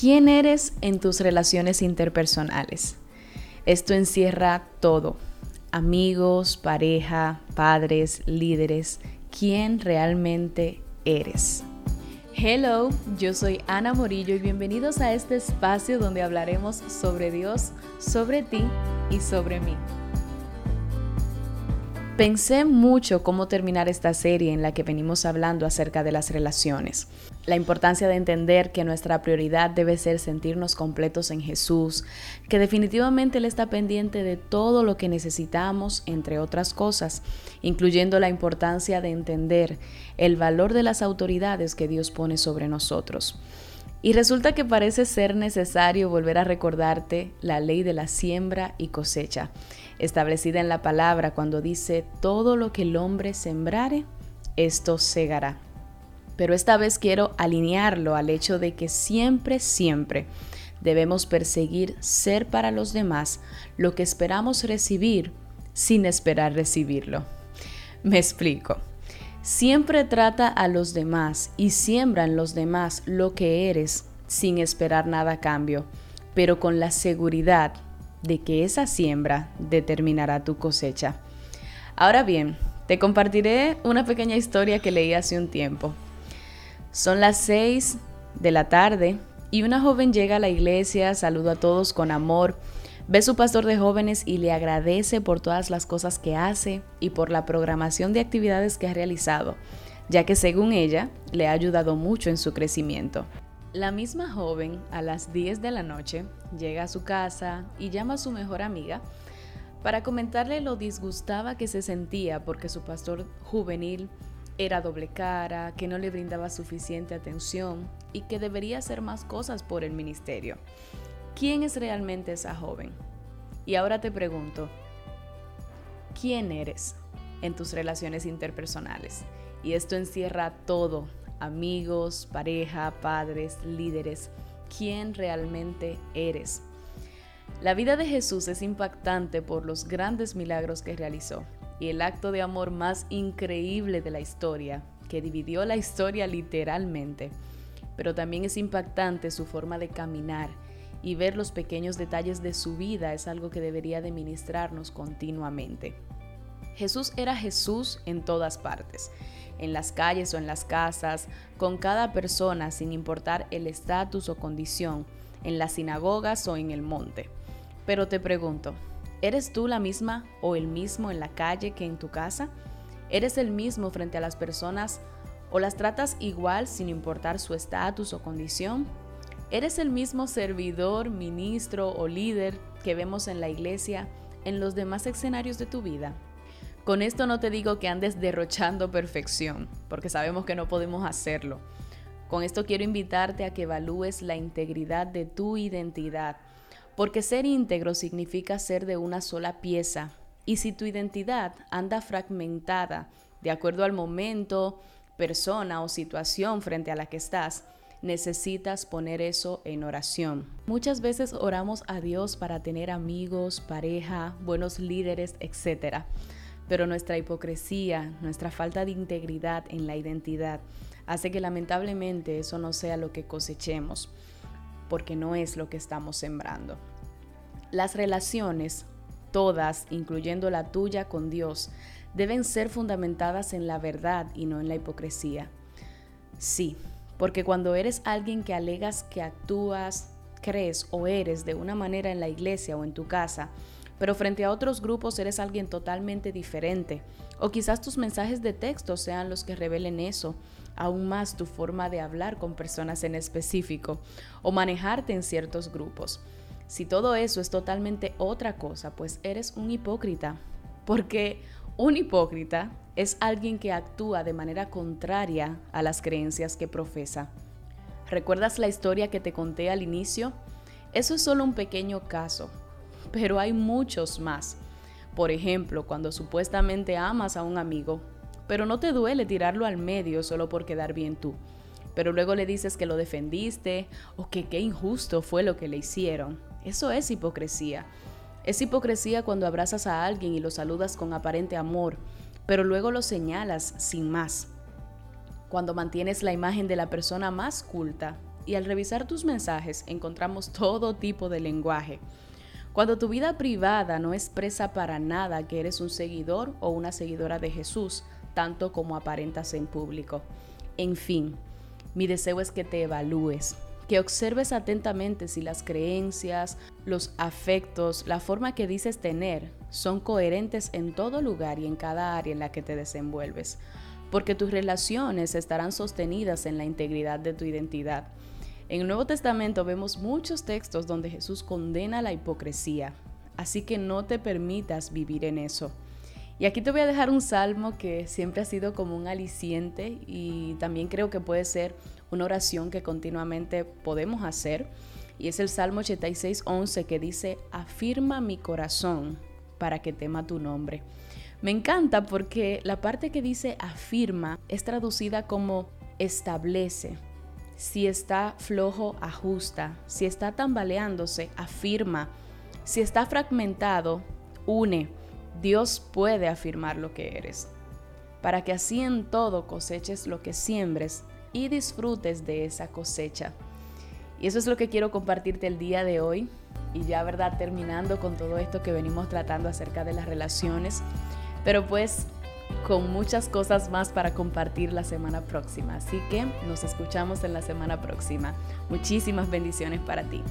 ¿Quién eres en tus relaciones interpersonales? Esto encierra todo. Amigos, pareja, padres, líderes. ¿Quién realmente eres? Hello, yo soy Ana Morillo y bienvenidos a este espacio donde hablaremos sobre Dios, sobre ti y sobre mí. Pensé mucho cómo terminar esta serie en la que venimos hablando acerca de las relaciones. La importancia de entender que nuestra prioridad debe ser sentirnos completos en Jesús, que definitivamente Él está pendiente de todo lo que necesitamos, entre otras cosas, incluyendo la importancia de entender el valor de las autoridades que Dios pone sobre nosotros. Y resulta que parece ser necesario volver a recordarte la ley de la siembra y cosecha, establecida en la palabra cuando dice, todo lo que el hombre sembrare, esto segará. Pero esta vez quiero alinearlo al hecho de que siempre, siempre debemos perseguir ser para los demás lo que esperamos recibir sin esperar recibirlo. Me explico. Siempre trata a los demás y siembra en los demás lo que eres sin esperar nada a cambio, pero con la seguridad de que esa siembra determinará tu cosecha. Ahora bien, te compartiré una pequeña historia que leí hace un tiempo. Son las seis de la tarde y una joven llega a la iglesia, saluda a todos con amor, Ve su pastor de jóvenes y le agradece por todas las cosas que hace y por la programación de actividades que ha realizado, ya que según ella le ha ayudado mucho en su crecimiento. La misma joven a las 10 de la noche llega a su casa y llama a su mejor amiga para comentarle lo disgustaba que se sentía porque su pastor juvenil era doble cara, que no le brindaba suficiente atención y que debería hacer más cosas por el ministerio. ¿Quién es realmente esa joven? Y ahora te pregunto, ¿quién eres en tus relaciones interpersonales? Y esto encierra todo, amigos, pareja, padres, líderes. ¿Quién realmente eres? La vida de Jesús es impactante por los grandes milagros que realizó y el acto de amor más increíble de la historia, que dividió la historia literalmente. Pero también es impactante su forma de caminar y ver los pequeños detalles de su vida es algo que debería de ministrarnos continuamente. Jesús era Jesús en todas partes, en las calles o en las casas, con cada persona sin importar el estatus o condición, en las sinagogas o en el monte. Pero te pregunto, ¿eres tú la misma o el mismo en la calle que en tu casa? ¿Eres el mismo frente a las personas o las tratas igual sin importar su estatus o condición? ¿Eres el mismo servidor, ministro o líder que vemos en la iglesia en los demás escenarios de tu vida? Con esto no te digo que andes derrochando perfección, porque sabemos que no podemos hacerlo. Con esto quiero invitarte a que evalúes la integridad de tu identidad, porque ser íntegro significa ser de una sola pieza. Y si tu identidad anda fragmentada de acuerdo al momento, persona o situación frente a la que estás, necesitas poner eso en oración. Muchas veces oramos a Dios para tener amigos, pareja, buenos líderes, etc. Pero nuestra hipocresía, nuestra falta de integridad en la identidad, hace que lamentablemente eso no sea lo que cosechemos, porque no es lo que estamos sembrando. Las relaciones, todas, incluyendo la tuya con Dios, deben ser fundamentadas en la verdad y no en la hipocresía. Sí, porque cuando eres alguien que alegas que actúas, crees o eres de una manera en la iglesia o en tu casa, pero frente a otros grupos eres alguien totalmente diferente, o quizás tus mensajes de texto sean los que revelen eso, aún más tu forma de hablar con personas en específico, o manejarte en ciertos grupos. Si todo eso es totalmente otra cosa, pues eres un hipócrita, porque un hipócrita es alguien que actúa de manera contraria a las creencias que profesa. ¿Recuerdas la historia que te conté al inicio? Eso es solo un pequeño caso, pero hay muchos más. Por ejemplo, cuando supuestamente amas a un amigo, pero no te duele tirarlo al medio solo por quedar bien tú, pero luego le dices que lo defendiste o que qué injusto fue lo que le hicieron. Eso es hipocresía. Es hipocresía cuando abrazas a alguien y lo saludas con aparente amor, pero luego lo señalas sin más. Cuando mantienes la imagen de la persona más culta y al revisar tus mensajes encontramos todo tipo de lenguaje. Cuando tu vida privada no expresa para nada que eres un seguidor o una seguidora de Jesús, tanto como aparentas en público. En fin, mi deseo es que te evalúes, que observes atentamente si las creencias, los afectos, la forma que dices tener son coherentes en todo lugar y en cada área en la que te desenvuelves, porque tus relaciones estarán sostenidas en la integridad de tu identidad. En el Nuevo Testamento vemos muchos textos donde Jesús condena la hipocresía, así que no te permitas vivir en eso. Y aquí te voy a dejar un salmo que siempre ha sido como un aliciente y también creo que puede ser una oración que continuamente podemos hacer. Y es el Salmo 86, 11 que dice, afirma mi corazón para que tema tu nombre. Me encanta porque la parte que dice afirma es traducida como establece. Si está flojo, ajusta. Si está tambaleándose, afirma. Si está fragmentado, une. Dios puede afirmar lo que eres, para que así en todo coseches lo que siembres y disfrutes de esa cosecha. Y eso es lo que quiero compartirte el día de hoy. Y ya, ¿verdad? Terminando con todo esto que venimos tratando acerca de las relaciones. Pero pues con muchas cosas más para compartir la semana próxima. Así que nos escuchamos en la semana próxima. Muchísimas bendiciones para ti.